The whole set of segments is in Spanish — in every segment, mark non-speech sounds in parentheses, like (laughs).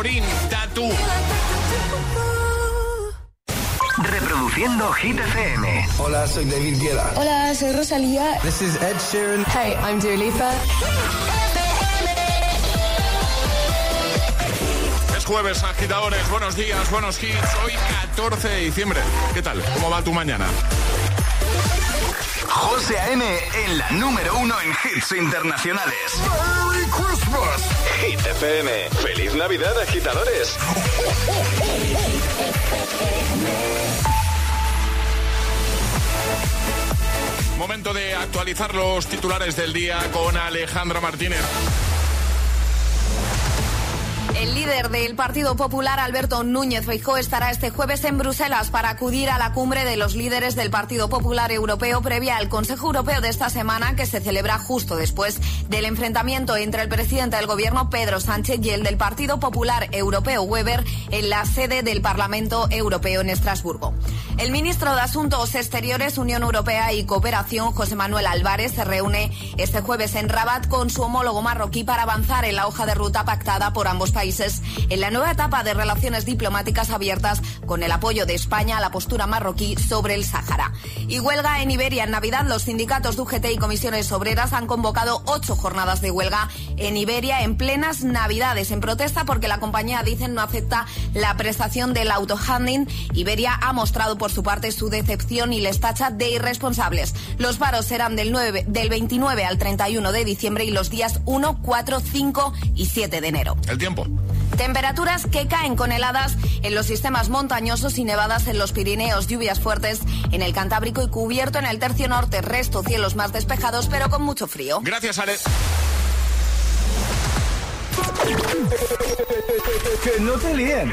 8 en Canarias con Lorin Tatu. Reproduciendo Hit FM. Hola, soy David Guetta. Hola, soy Rosalía. This is Ed Sheeran. Hey, I'm Dua Lipa. Es jueves, agitadores. Buenos días, buenos hits. Hoy 14 de diciembre. ¿Qué tal? ¿Cómo va tu mañana? José A.M. en la número uno en hits internacionales. ¡Merry Christmas! Hit FM. ¡Feliz Navidad, agitadores! Momento de actualizar los titulares del día con Alejandra Martínez. El líder del Partido Popular, Alberto Núñez Feijóo, estará este jueves en Bruselas para acudir a la cumbre de los líderes del Partido Popular Europeo previa al Consejo Europeo de esta semana que se celebra justo después del enfrentamiento entre el presidente del gobierno, Pedro Sánchez, y el del Partido Popular Europeo, Weber, en la sede del Parlamento Europeo en Estrasburgo. El ministro de Asuntos Exteriores, Unión Europea y Cooperación, José Manuel Álvarez, se reúne este jueves en Rabat con su homólogo marroquí para avanzar en la hoja de ruta pactada por ambos países en la nueva etapa de relaciones diplomáticas abiertas con el apoyo de España a la postura marroquí sobre el Sáhara. Y huelga en Iberia en Navidad. Los sindicatos de UGT y comisiones obreras han convocado ocho jornadas de huelga en Iberia en plenas Navidades en protesta porque la compañía, dicen, no acepta la prestación del autohandling. Iberia ha mostrado por su parte su decepción y les tacha de irresponsables. Los paros serán del, 9, del 29 al 31 de diciembre y los días 1, 4, 5 y 7 de enero. El tiempo. Temperaturas que caen con heladas en los sistemas montañosos y nevadas en los Pirineos, lluvias fuertes en el Cantábrico y cubierto en el tercio norte, resto cielos más despejados pero con mucho frío. Gracias, Ale. que no te líen.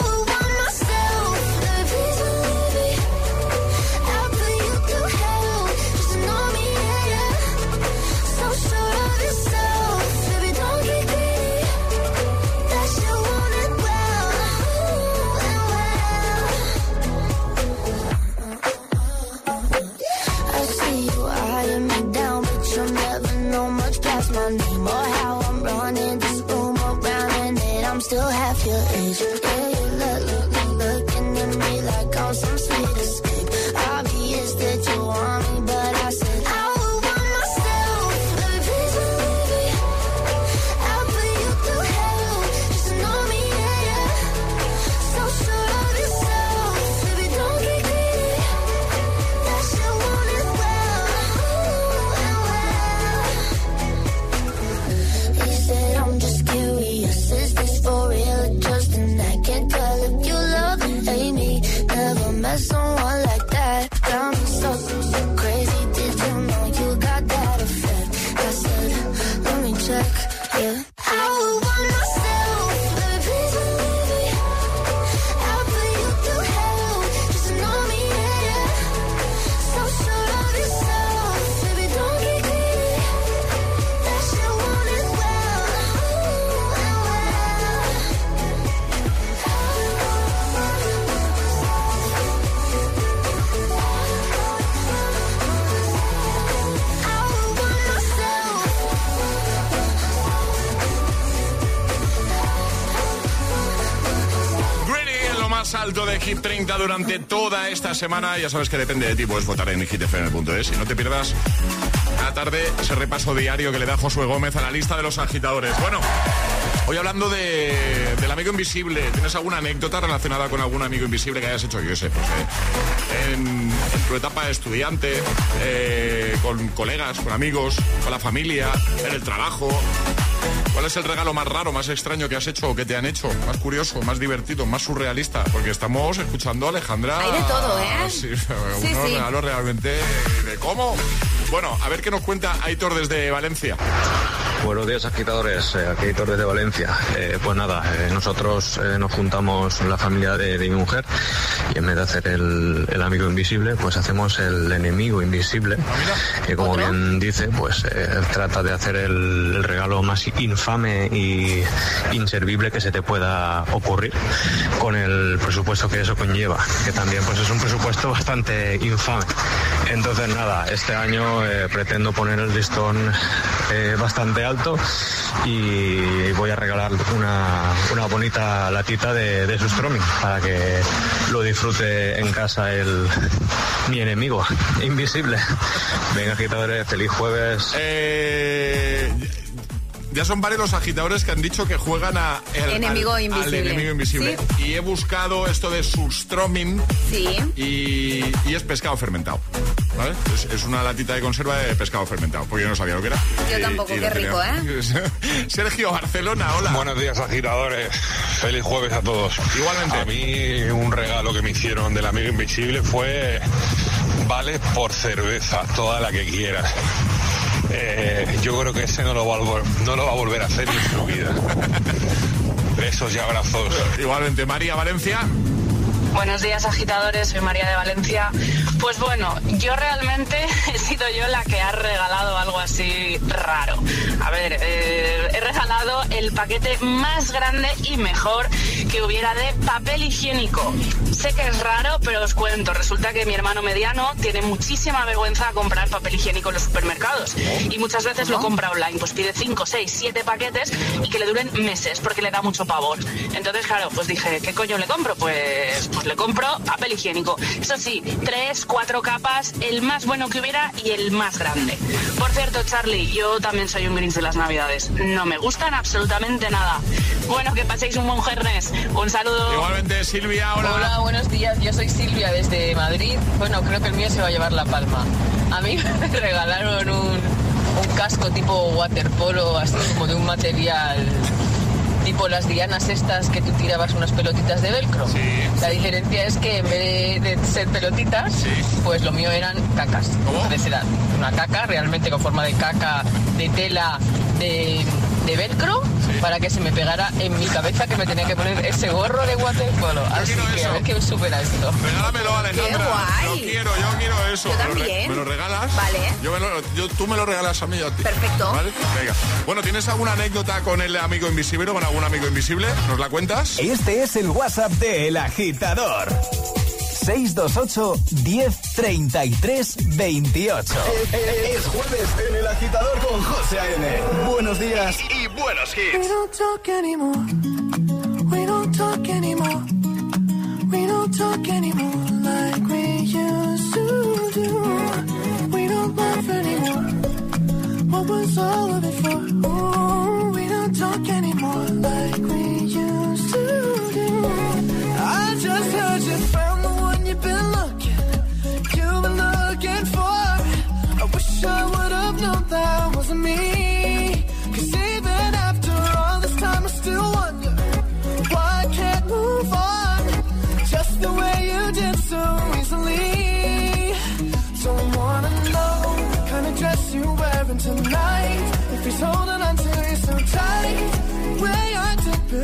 semana. Ya sabes que depende de ti, puedes votar en hitfm.es. Y no te pierdas la tarde ese repaso diario que le da Josué Gómez a la lista de los agitadores. Bueno, hoy hablando de, del amigo invisible. ¿Tienes alguna anécdota relacionada con algún amigo invisible que hayas hecho? Yo sé, pues eh, en, en tu etapa de estudiante, eh, con colegas, con amigos, con la familia, en el trabajo. ¿Cuál es el regalo más raro, más extraño que has hecho o que te han hecho? Más curioso, más divertido, más surrealista. Porque estamos escuchando a Alejandra. Hay de todo, ¿eh? Sí, (laughs) Sí, unos sí. regalos realmente de cómo. Bueno, a ver qué nos cuenta Aitor desde Valencia. Buenos días, agitadores. Eh, aquí Torres de Valencia. Eh, pues nada, eh, nosotros eh, nos juntamos la familia de, de mi mujer y en vez de hacer el, el amigo invisible, pues hacemos el enemigo invisible, que como bien dice, pues eh, trata de hacer el, el regalo más infame y inservible que se te pueda ocurrir con el presupuesto que eso conlleva, que también pues es un presupuesto bastante infame. Entonces nada, este año eh, pretendo poner el listón eh, bastante alto y voy a regalar una, una bonita latita de, de Sustroming para que lo disfrute en casa el mi enemigo invisible. Venga agitadores, feliz jueves. Eh, ya son varios los agitadores que han dicho que juegan a el- Enemigo al- al invisible. enemigo invisible. Y he buscado esto de surstroming Sí. y, y es pescado fermentado. ¿Vale? Es, es una latita de conserva de pescado fermentado, porque yo no sabía lo que era. Yo Y- tampoco, y qué tenía. rico, (laughs) Sergio Barcelona, hola. Buenos días, agitadores. Feliz jueves a todos. Igualmente. A mí un regalo que me hicieron del amigo invisible fue vale por cerveza, toda la que quieras. Eh, yo creo que ese no lo, va a no lo va a volver a hacer en su vida. Besos y abrazos. Igualmente, María Valencia. Buenos días agitadores, soy María de Valencia. Pues bueno, yo realmente (laughs) he sido yo la que ha regalado algo así raro. A ver, eh, he regalado el paquete más grande y mejor que hubiera de papel higiénico. Sé que es raro, pero os cuento, resulta que mi hermano mediano tiene muchísima vergüenza a comprar papel higiénico en los supermercados y muchas veces lo compra online, pues pide 5, 6, 7 paquetes y que le duren meses porque le da mucho pavor. Entonces, claro, pues dije, ¿qué coño le compro? Pues, pues le compro papel higiénico. Eso sí, tres, cuatro capas, el más bueno que hubiera y el más grande. Por cierto, Charlie, yo también soy un grinch de las navidades. No me gustan absolutamente nada. Bueno, que paséis un buen jernes. Un saludo. Igualmente, Silvia, hola. Hola, buenos días. Yo soy Silvia desde Madrid. Bueno, creo que el mío se va a llevar la palma. A mí (laughs) me regalaron un, un casco tipo waterpolo, así como de un material tipo las dianas estas que tú tirabas unas pelotitas de velcro. La diferencia es que en vez de, de ser pelotitas, pues lo mío eran cacas. Entonces era una caca realmente con forma de caca, de tela, de, de velcro, para que se me pegara en mi cabeza que me tenía que poner ese gorro de waterpolo. Así que a ver qué supera esto. Regálamelo, Alejandra. Qué guay. Lo quiero, yo quiero eso. Yo ¿Me lo re- también. ¿Me lo regalas? Vale. Yo me lo- yo- tú me lo regalas a mí y a ti. Perfecto. ¿Vale? Venga. Bueno, ¿tienes alguna anécdota con el amigo invisible o con algún amigo invisible? ¿Nos la cuentas? Este es el WhatsApp de El Agitador. 628 10 33 28. Es jueves en El Agitador con José A.M. Buenos días y buenos We hits. don't talk anymore. We don't talk anymore. We don't talk anymore like we used to do. We don't laugh anymore. What was all of it for? Ooh, we don't talk anymore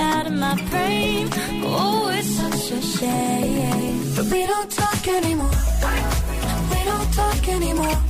out of my brain. Oh, it's such a shame. But we don't talk anymore. We don't talk talk anymore.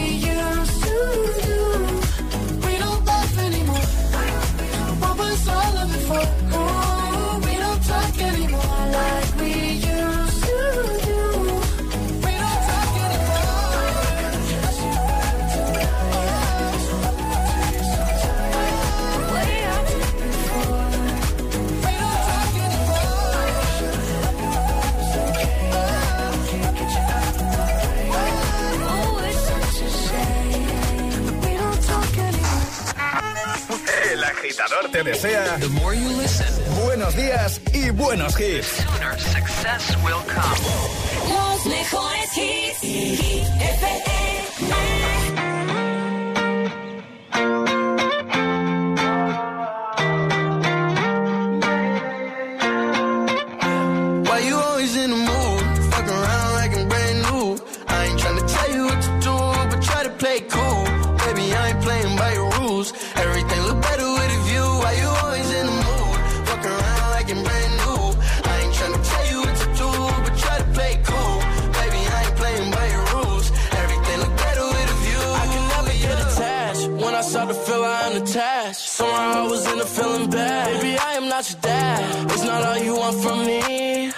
te desea buenos días y buenos hits. Los mejores hits.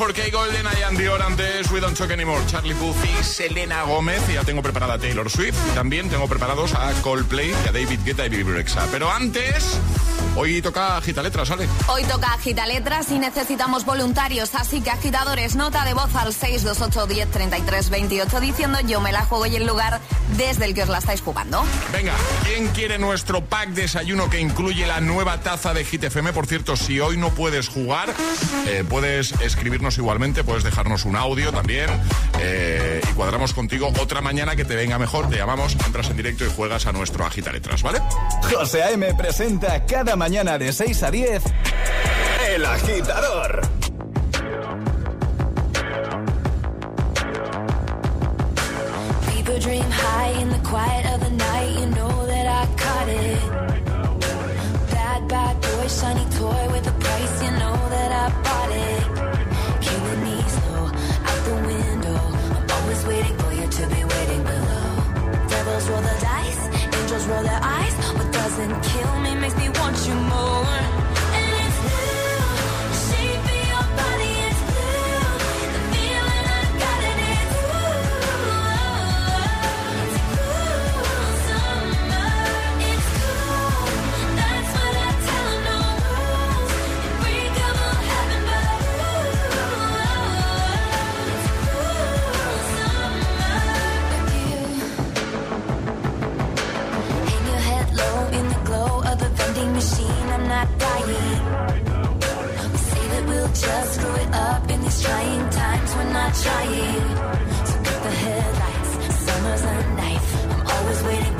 4K Golden I and Dior antes We Don't Talk Anymore, Charlie Puth Selena Gómez. Y ya tengo preparada a Taylor Swift y también tengo preparados a Coldplay y a David Guetta y Bibi Rexha. Pero antes hoy toca Agita Letras, ¿sale? Hoy toca Agita Letras y necesitamos voluntarios, así que agitadores, nota de voz al 628 10 33 28 diciendo yo me la juego y el lugar desde el que os la estáis jugando. Venga, ¿quién quiere nuestro pack desayuno que incluye la nueva taza de Hit FM? Por cierto, si hoy no puedes jugar, eh, puedes escribirnos igualmente, puedes dejarnos un audio también eh, y cuadramos contigo otra mañana que te venga mejor. Te llamamos, entras en directo y juegas a nuestro Agita Letras, ¿vale? José A.M. presenta cada mañana de 6 a 10, El Agitador. People dream high in the quiet of the night, you know that I caught it. Bad, bad boy, shiny toy with a price, you know that I bought it. Killing these low, out the window. I'm always waiting for you to be waiting below. Devils roll the dice, angels roll their eyes, what doesn't kill. We want you just screw it up in these trying times. We're not trying. So cut the headlights, summer's a knife. I'm always waiting.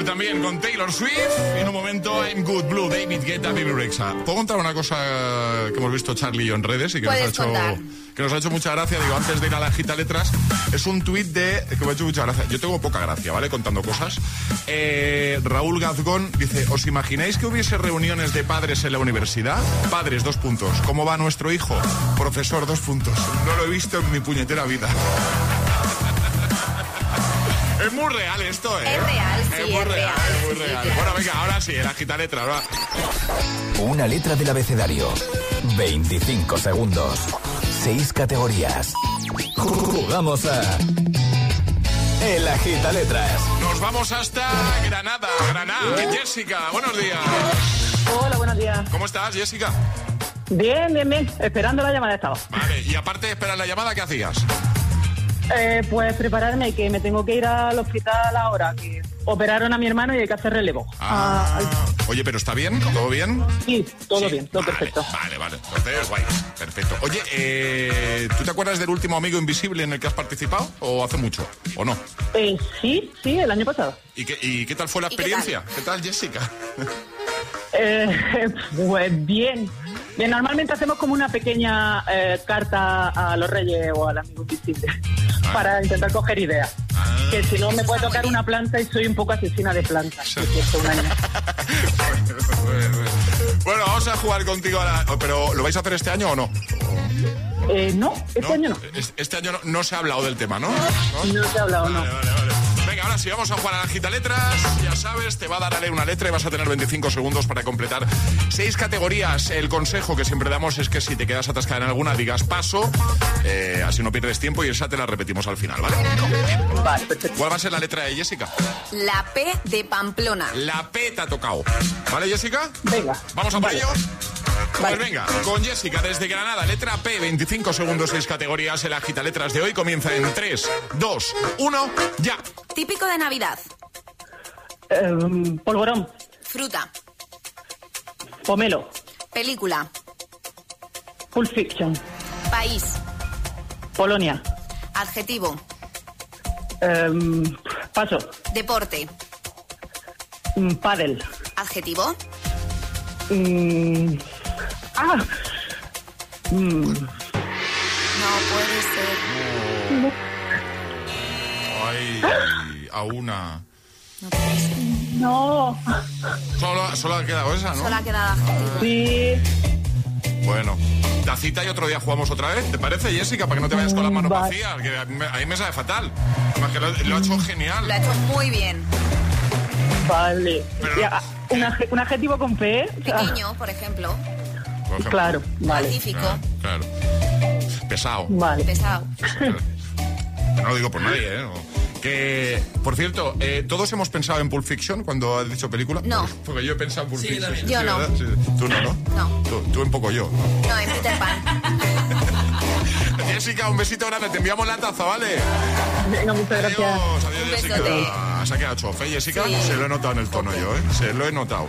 Summer también con Taylor Swift. Y en un momento I'm Good Blue, David Guetta, Baby Rexa. ¿Puedo contar una cosa que hemos visto Charlie y yo en redes y que nos, ha hecho, contar. que nos ha hecho mucha gracia? Digo, antes de ir a la gita letras, es un tuit de que me ha hecho mucha gracia. Yo tengo poca gracia, ¿vale? Contando cosas. Eh, Raúl Gazgón dice: ¿Os imagináis que hubiese reuniones de padres en la universidad? Padres, dos puntos. ¿Cómo va nuestro hijo? Profesor, dos puntos. No lo he visto en mi puñetera vida. Es muy real esto, ¿eh? Es real, sí, Es muy es real, real, es muy real. Bueno, venga, ahora sí, el agita letra, va. Una letra del abecedario. 25 segundos. 6 categorías. Jugamos a. El agita letras. Nos vamos hasta Granada, Granada. Jessica, buenos días. Hola, buenos días. ¿Cómo estás, Jessica? Bien, bien, bien. Esperando la llamada estaba. Vale, y aparte de esperar la llamada, ¿qué hacías? Eh, pues prepararme, que me tengo que ir al hospital ahora, que operaron a mi hermano y hay que hacer relevo. Ah, oye, pero ¿está bien? ¿Todo bien? Sí, todo Sí. bien, todo Vale, perfecto. Vale, vale. Entonces, guay. Perfecto. Oye, eh, ¿tú te acuerdas del último Amigo Invisible en el que has participado? ¿O hace mucho? ¿O no? Eh, sí, sí, el año pasado. ¿Y qué, y qué tal fue la ¿Y qué tal? experiencia? ¿Qué tal, Jessica? (laughs) Eh, (laughs) pues bien. Bien, normalmente hacemos como una pequeña eh, carta a los reyes o al amigo invisible para intentar coger ideas. Que si no me puede tocar una planta y soy un poco asesina de plantas. (laughs) bueno, vamos a jugar contigo ahora. ¿Pero lo vais a hacer este año o no? Eh, no, este ¿No? año no. Es- Este año no, no se ha hablado del tema, ¿no? No se ha hablado, no. Vale, vale, vale. Venga, ahora sí, vamos a jugar a la gita letras. Ya sabes, te va a dar a leer una letra y vas a tener 25 segundos para completar seis categorías. El consejo que siempre damos es que si te quedas atascada en alguna, digas paso, eh, así no pierdes tiempo y esa te la repetimos al final, ¿vale? Vale. ¿Cuál va a ser la letra de Jessica? La P de Pamplona. La P te ha tocado. ¿Vale, Jessica? Venga. ¿Vamos a por Vale. ello? Vale. Pues venga, con Jessica desde Granada, letra P, 25 segundos, 6 categorías. El agita letras de hoy comienza en 3, 2, 1, ya. Típico de Navidad. Eh, polvorón, Fruta. pomelo, Película. Pulp Fiction, País. Polonia, Adjetivo. eh, paso, Deporte. mm, pádel, Adjetivo. mm, ah, mm, No puede ser. Ay, a una. no, Solo, solo ha quedado esa, ¿no? Solo ha quedado adjetivo. sí, Bueno, tacita y otro día jugamos otra vez. ¿Te parece, Jessica? Para que no te vayas con las manos Vale. vacías. Que a mí me- sabe fatal. Además que lo, lo ha hecho genial. Lo ha hecho muy bien. vale. Pero- Ya, un, adje- un adjetivo con P, ¿eh? Pequeño, por ejemplo. Por ejemplo. Claro, vale, Pacífico. Ah, claro. Pesado. vale. Pesado. (laughs) No lo digo por nadie, ¿eh? No. Que, por cierto, eh, ¿todos hemos pensado en Pulp Fiction cuando has dicho película? No. Porque yo he pensado en Pulp Fiction. Yo Sí, no. Sí. Tú no, ¿no? No. Tú, tú un poco yo. No, en Peter Pan. (laughs) Jessica, un besito grande. Te enviamos la taza, ¿vale? Venga, muchas gracias. Adiós, adiós, Un Jessica. besote. Se ha quedado chofe, Jessica. Sí. Se lo he notado en el tono yo, ¿eh? Se lo he notado.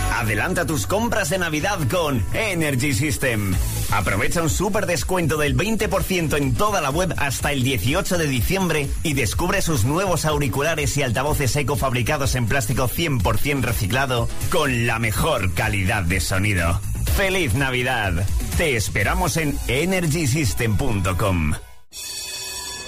Adelanta tus compras de Navidad con Energy System. Aprovecha un súper descuento del 20% en toda la web hasta el 18 de diciembre y descubre sus nuevos auriculares y altavoces eco fabricados en plástico 100% reciclado con la mejor calidad de sonido. ¡Feliz Navidad! Te esperamos en energysystem.com.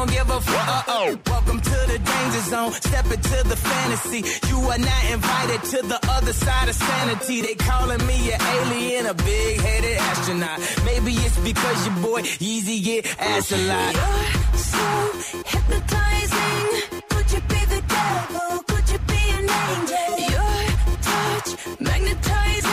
don't give a fuck. Uh, oh. Welcome to the danger zone. Step into the fantasy. You are not invited to the other side of sanity. They calling me an alien, a big headed astronaut. Maybe it's because your boy Yeezy get ass a lot. You're so hypnotizing. Could you be the devil? Could you be an angel? Your touch magnetizing.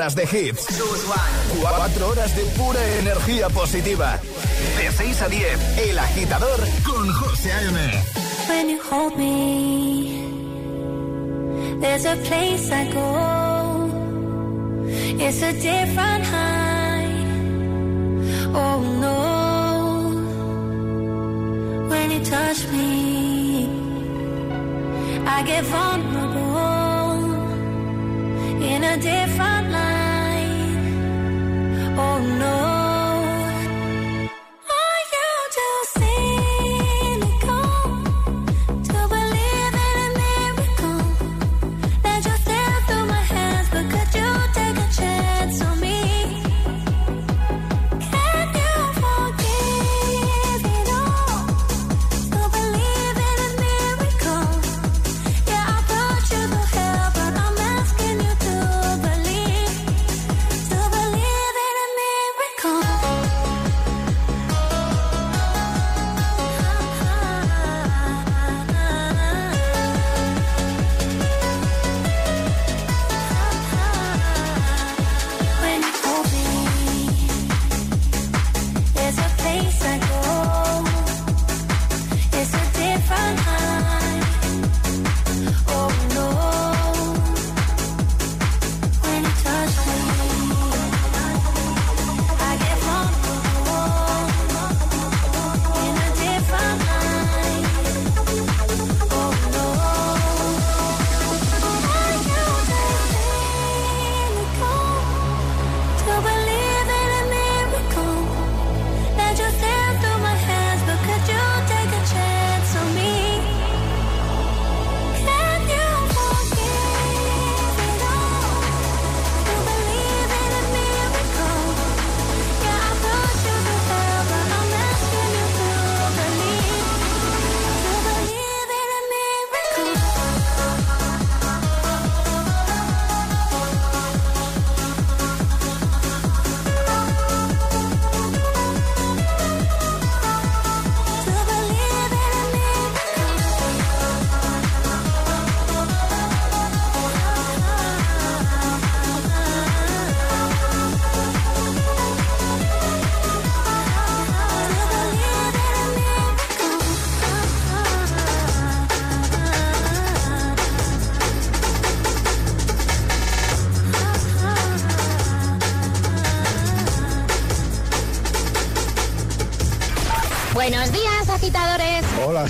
Horas de hits. Cuatro horas de pura energía positiva. De 6 a 10, El Agitador con José A.M. When you hold me, there's a place I go. It's a different high. Oh no. When you touch me, I get vulnerable in a different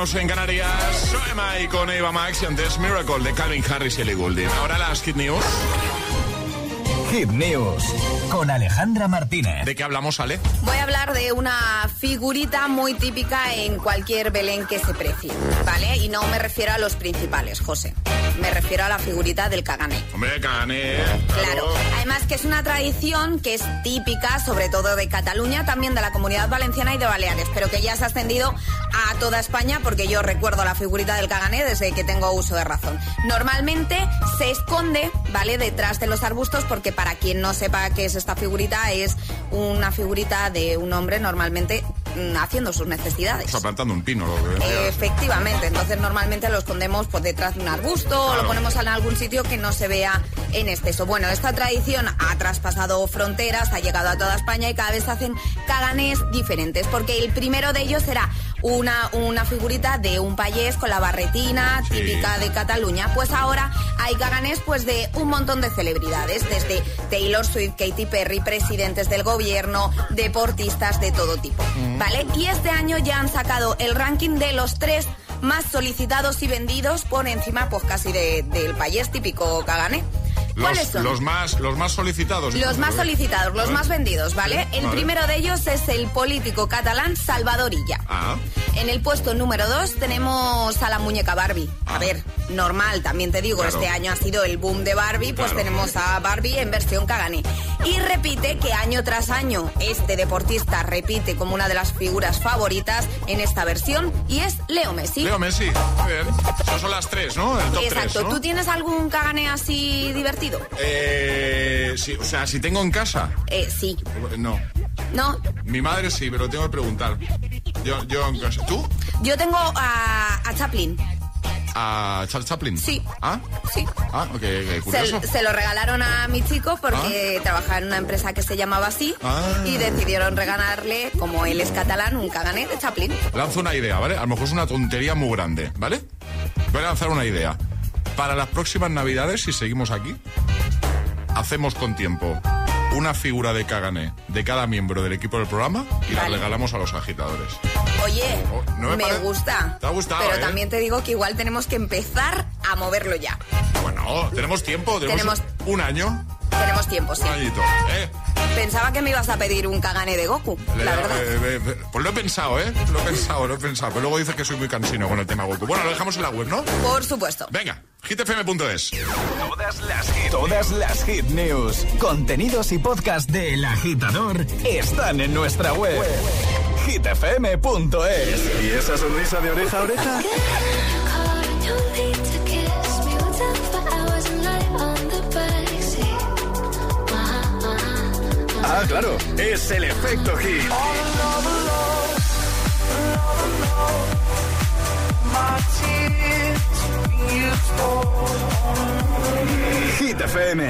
Menos en Canarias. Soy Mai con Eva Max y antes Miracle de Calvin Harris y Ellie Goulding. Ahora las Hit News. Hit News con Alejandra Martínez. ¿De qué hablamos, Ale? Voy a hablar de una figurita muy típica en cualquier Belén que se precie, ¿vale? Y no me refiero a los principales, José. Me refiero a la figurita del cagané. Hombre, Cané. Claro. Además que es una tradición que es típica, sobre todo de Cataluña, también de la Comunidad Valenciana y de Baleares, pero que ya se ha extendido a toda España porque yo recuerdo la figurita del cagané desde que tengo uso de razón. Normalmente se esconde, ¿vale? Detrás de los arbustos porque para quien no sepa qué es esta figurita, es una figurita de un hombre normalmente haciendo sus necesidades. O sea, plantando un pino. Lo que. Efectivamente, entonces normalmente lo escondemos pues, detrás de un arbusto o lo ponemos en algún sitio que no se vea en exceso. Bueno, esta tradición ha traspasado fronteras, ha llegado a toda España y cada vez se hacen caganés diferentes, porque el primero de ellos será una, una figurita de un payés con la barretina Sí. típica de Cataluña. Pues ahora hay caganés pues de un montón de celebridades, desde Taylor Swift, Katy Perry, presidentes del gobierno, deportistas de todo tipo. Mm. ¿Vale? Y este año ya han sacado el ranking de los tres más solicitados y vendidos por encima, pues casi de- del payés típico cagané. ¿Cuáles Los, son? los más, los más solicitados. Los más solicitados, los más vendidos, ¿vale? El Vale. primero de ellos es el político catalán Salvador Illa. Ah, En el puesto número 2 tenemos a la muñeca Barbie. A ver, normal, también te digo, Claro. este año ha sido el boom de Barbie, pues Claro. tenemos a Barbie en versión cagané. Y repite que año tras año este deportista repite como una de las figuras favoritas en esta versión y es Leo Messi. Leo Messi. Muy bien. Esas son las tres, ¿no? El top Exacto. tres, ¿no? ¿Tú tienes algún cagané así divertido? Eh, sí, o sea, si tengo en casa. Eh, sí. No. No, Mi madre sí, pero tengo que preguntar. Yo, yo en casa. ¿Tú? yo tengo a, a Chaplin. ¿A Charles Chaplin? Sí. ¿Ah? Sí. Ah, ok, ok, curioso. Se, se lo regalaron a mi chico porque trabajaba en una empresa que se llamaba así Ah. y decidieron regalarle, como él es catalán, un cagané de Chaplin. Lanzo una idea, ¿vale? A lo mejor es una tontería muy grande, ¿vale? Voy a lanzar una idea. Para las próximas navidades, si seguimos aquí, hacemos con tiempo una figura de Kagané de cada miembro del equipo del programa y la regalamos a los agitadores. Oye, Oh, no me gusta. Te ha gustado, Pero ¿eh? también te digo que igual tenemos que empezar a moverlo ya. Bueno, tenemos tiempo, tenemos, Tenemos- un año, Tenemos tiempo, sí. un añito, ¿eh? Pensaba que me ibas a pedir un cagané de Goku, Le- la verdad. eh, eh, pues lo he pensado, ¿eh? Lo he pensado, lo he pensado. Pero luego dice que soy muy cansino con el tema Goku. Bueno, lo dejamos en la web, ¿no? Por supuesto. Venga, hitfm.es. Todas las hit, todas las hit news, contenidos y podcast de El Agitador están en nuestra web. hitfm.es. ¿Y esa sonrisa de oreja a oreja? Ah, claro, es el efecto hit. Hit FM.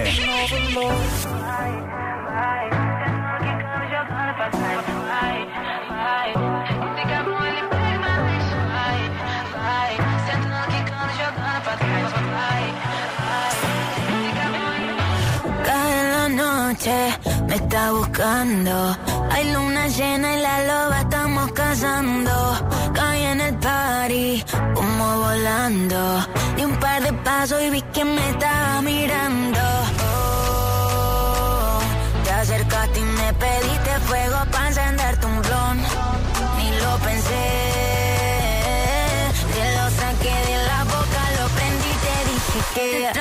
Buscando. Hay luna llena y la loba estamos cazando. Caí en el party, como volando. Di un par de pasos y vi que me estaba mirando. Oh, te acercaste y me pediste fuego para encenderte un blon. Ni lo pensé. Te lo saqué de la boca, lo prendí y te dije que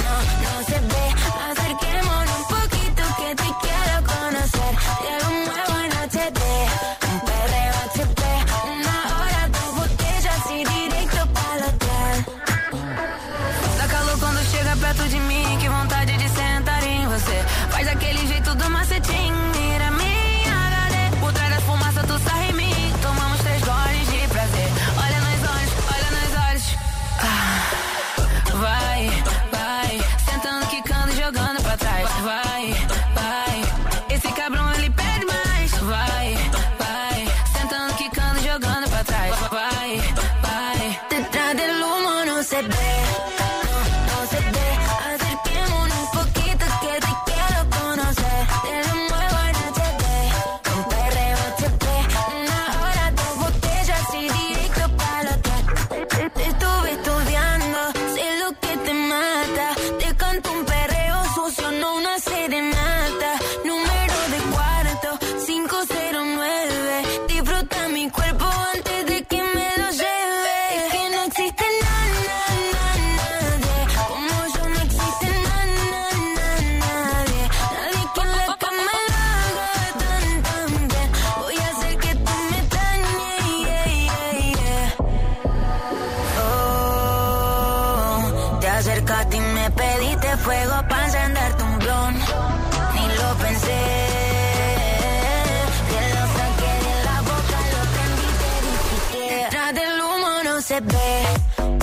Se ve.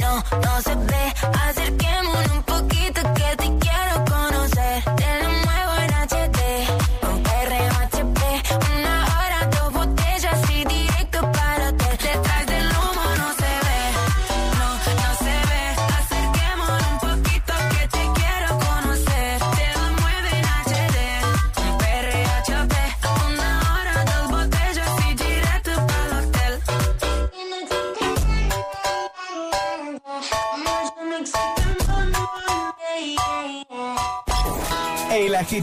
No, no se ve. Acerquémonos un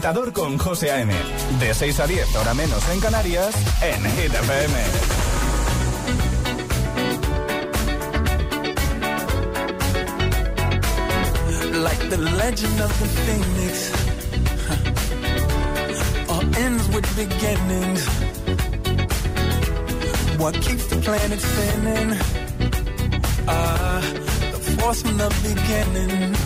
agitador con José A.M. De 6 a 10, hora menos en Canarias, en Hit FM. like the legend of the phoenix. huh. ends with beginnings. What keeps the planet spinning? Ah, the force from the beginning.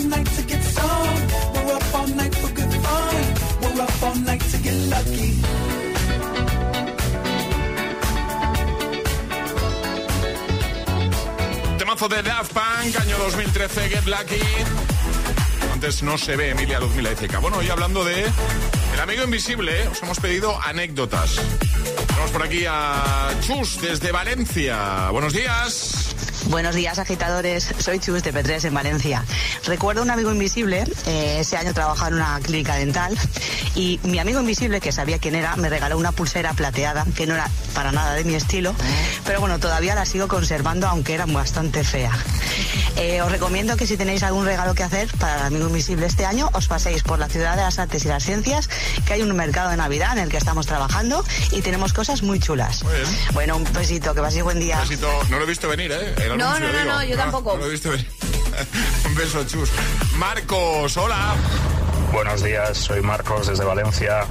All night to get some. We're up all night for good fun. We're up all night to get lucky. Temazo de Daft Punk, año 2013, Get Lucky. Antes no se ve Emilia Luzmila Izeka. Bueno, y hablando de El Amigo Invisible, os hemos pedido anécdotas. Vamos por aquí a Chus, desde Valencia. Buenos días. Buenos días, agitadores. Soy Chus de P3 en Valencia. Recuerdo un amigo invisible. eh, ese año trabajaba en una clínica dental y mi amigo invisible, que sabía quién era, me regaló una pulsera plateada que no era para nada de mi estilo, pero bueno, todavía la sigo conservando, aunque era bastante fea. Eh, os recomiendo que si tenéis algún regalo que hacer para el amigo invisible este año, os paséis por la ciudad de las artes y las ciencias, que hay un mercado de Navidad en el que estamos trabajando y tenemos cosas muy chulas. Bueno, un besito, que paséis buen día. Besito. No lo he visto venir, ¿eh? El No, anuncio, no, no, digo. no, yo tampoco. No lo he visto venir. (laughs) Marcos, hola. Buenos días, soy Marcos desde Valencia.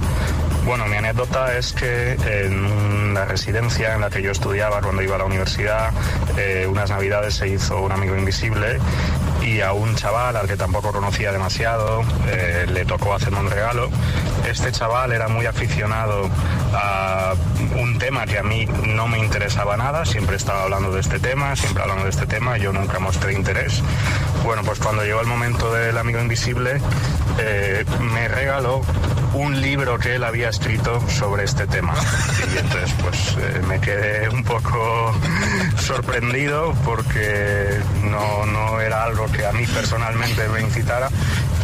Bueno, mi anécdota es que en la residencia en la que yo estudiaba cuando iba a la universidad, eh, unas navidades se hizo un amigo invisible y a un chaval al que tampoco conocía demasiado eh, le tocó hacerme un regalo. Este chaval era muy aficionado a un tema que a mí no me interesaba nada, siempre estaba hablando de este tema, siempre hablando de este tema, yo nunca mostré interés. Bueno, pues cuando llegó el momento del amigo invisible, eh, me regaló un libro que él había escrito sobre este tema. Y entonces pues eh, me quedé un poco (laughs) sorprendido porque no, no era algo que a mí personalmente me incitara.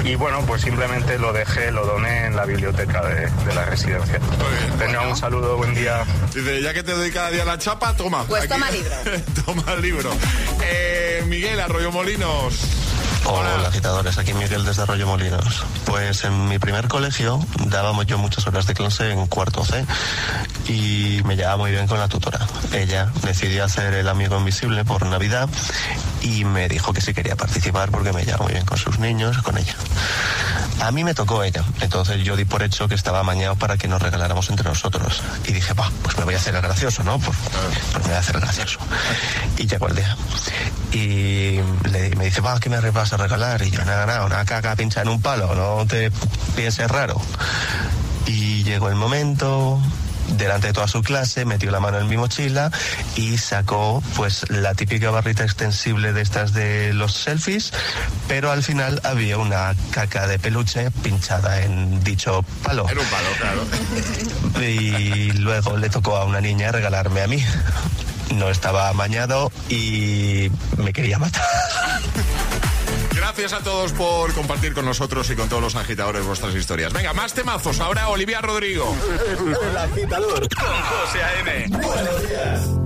Y bueno, pues simplemente lo dejé, lo doné en la biblioteca de, de la residencia. Venga, un saludo, buen día. Dice, ya que te doy cada día la chapa, toma. Pues toma libro. (laughs) toma el libro. Eh, Miguel Arroyo Molinos. Hola, agitadores, aquí Miguel desde Arroyo Molinos. Pues en mi primer colegio dábamos yo muchas horas de clase en cuarto C y me llevaba muy bien con la tutora. Ella decidió hacer el amigo invisible por Navidad y me dijo que sí quería participar porque me llevaba muy bien con sus niños, con ella. A mí me tocó ella, entonces yo di por hecho que estaba amañado para que nos regaláramos entre nosotros. Y dije, va, pues me voy a hacer gracioso, ¿no? Pues, me voy a hacer gracioso. Y llegó el día. Y le, me dice, va, ¿qué me vas a regalar? Y yo, nada, nada, una caca pincha en un palo, no te pienses raro. Y llegó el momento, delante de toda su clase, metió la mano en mi mochila y sacó pues la típica barrita extensible de estas de los selfies, pero al final había una caca de peluche pinchada en dicho palo. En un palo, claro. Y luego le tocó a una niña regalarme a mí. No estaba amañado y me quería matar. Gracias a todos por compartir con nosotros y con todos los agitadores vuestras historias. Venga, más temazos. Ahora Olivia Rodrigo. (laughs) El agitador con José A.M. Buenos días.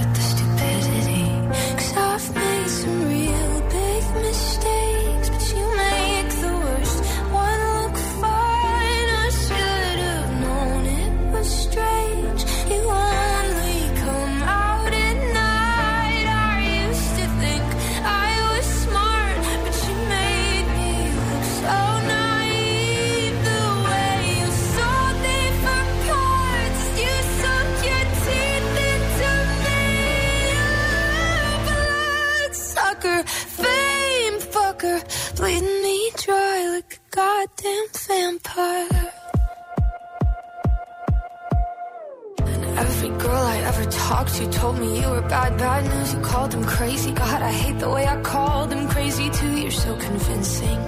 Bad, bad news, you called him crazy. God, I hate the way I called him crazy too. You're so convincing.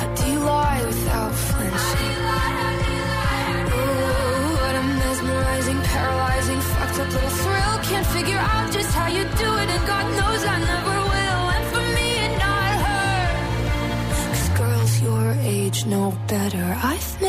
How do you lie without flinching? Ooh, what a mesmerizing, paralyzing, fucked up little thrill. Can't figure out just how you do it, and God knows I never will. And for me and not her, cause girls your age know better. I think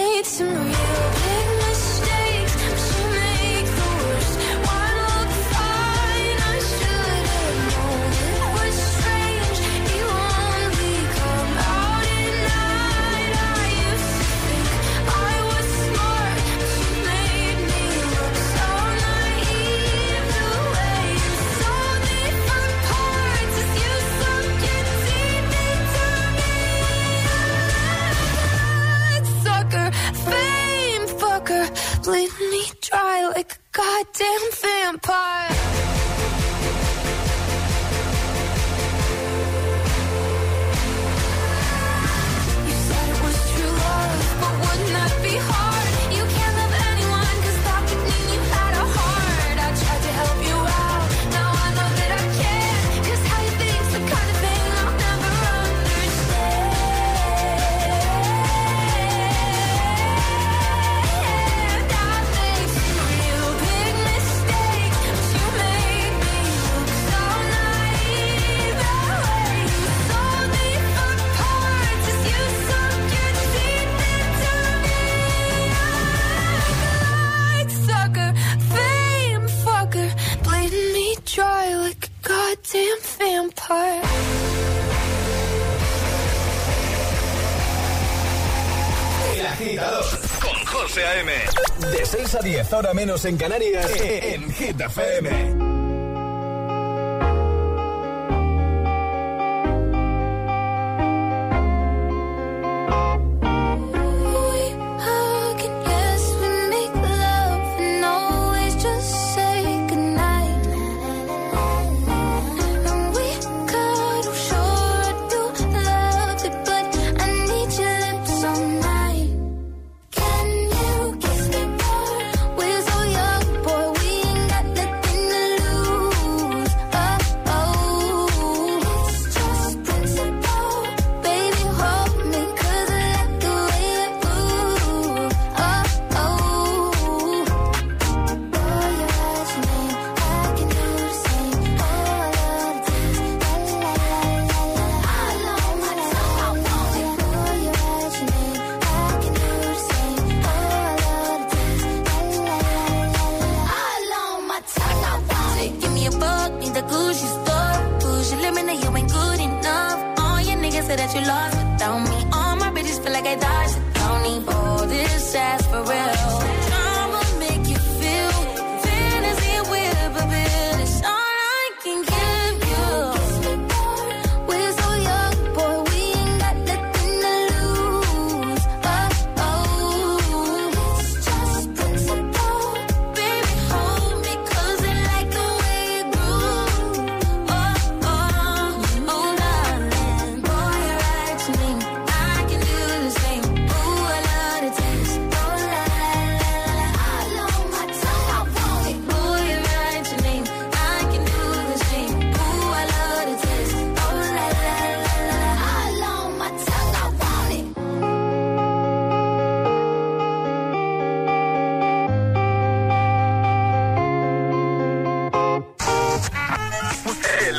hora menos en Canarias en Hit FM.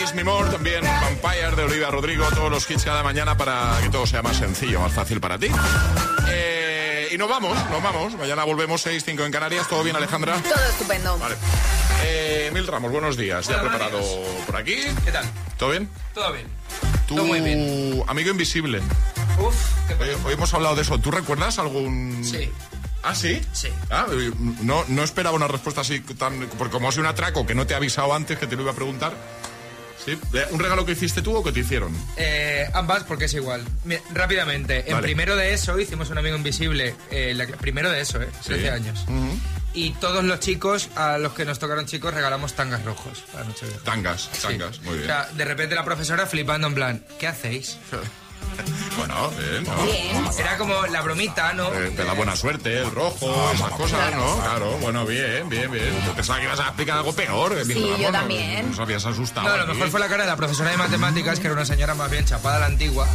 Kiss Me More, también Vampire de Olivia Rodrigo, todos los hits cada mañana para que todo sea más sencillo, más fácil para ti. Eh, y nos vamos, nos vamos. Mañana volvemos 6-5 en Canarias. ¿Todo bien, Alejandra? Todo estupendo. Vale. Eh, Mil Ramos, buenos días. ¿Ya Hola, preparado por aquí? ¿Qué tal? ¿Todo bien? Todo bien. Tu Todo muy bien. amigo invisible. Uf, qué Hoy, hoy hemos hablado de eso. ¿Tú recuerdas algún...? Sí. ¿Ah, sí? Sí. Ah, no, no esperaba una respuesta así tan... Porque como ha sido un atraco que no te he avisado antes que te lo iba a preguntar. ¿Sí? ¿Un regalo que hiciste tú o que te hicieron? Eh, ambas, porque es igual. Rápidamente, en Vale. primero de eso hicimos un amigo invisible. eh, la- primero de eso, ¿eh? 13 Sí. años. Y todos los chicos, a los que nos tocaron chicos, regalamos tangas rojos para Nochevieja. Tangas, tangas, muy O bien. sea, de repente la profesora flipando en plan, ¿qué hacéis? (laughs) (laughs) Bueno, bien, ¿no? Era como la bromita, ¿no? Eh, te da buena suerte, el rojo, esas cosas, ¿no? Claro, bueno, bien, bien, bien. Yo pensaba que ibas a explicar algo peor. eh, Sí, yo también. Nos habías asustado. No, lo mejor fue la cara de la profesora de matemáticas, que era una señora más bien chapada a la antigua.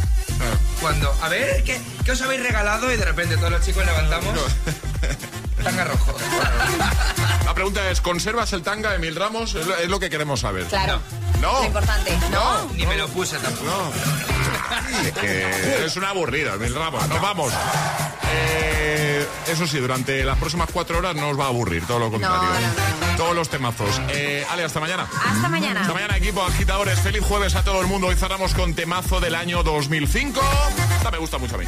Cuando, a ver, ¿qué, qué os habéis regalado? Y de repente todos los chicos levantamos. (laughs) Tanga rojo. La pregunta es, ¿conservas el tanga de Mil Ramos? Es lo, es lo que queremos saber. Claro. No. Lo importante. No. Ni me lo puse tampoco. Es que es una aburrida, Mil Ramos. Nos vamos. Eh, eso sí, durante las próximas cuatro horas no os va a aburrir, todo lo contrario. no, Todos los temazos. Eh, Ale, hasta mañana. Hasta mañana. Hasta mañana, equipo agitadores. Feliz jueves a todo el mundo. Hoy cerramos con temazo del año 2005. Esta me gusta mucho a mí.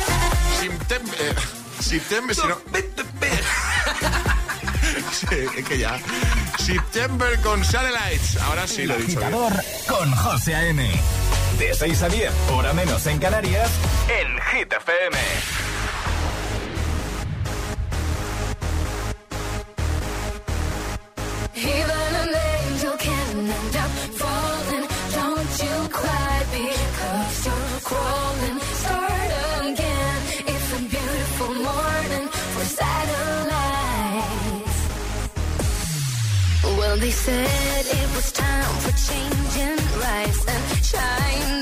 September. eh, (laughs) September, si no- (laughs) es que ya. September con Satellites. Ahora sí lo he dicho. bien. Con José A.M. De 6 a 10, hora menos en Canarias, en Hit FM. Said it was time for change and rise and shine.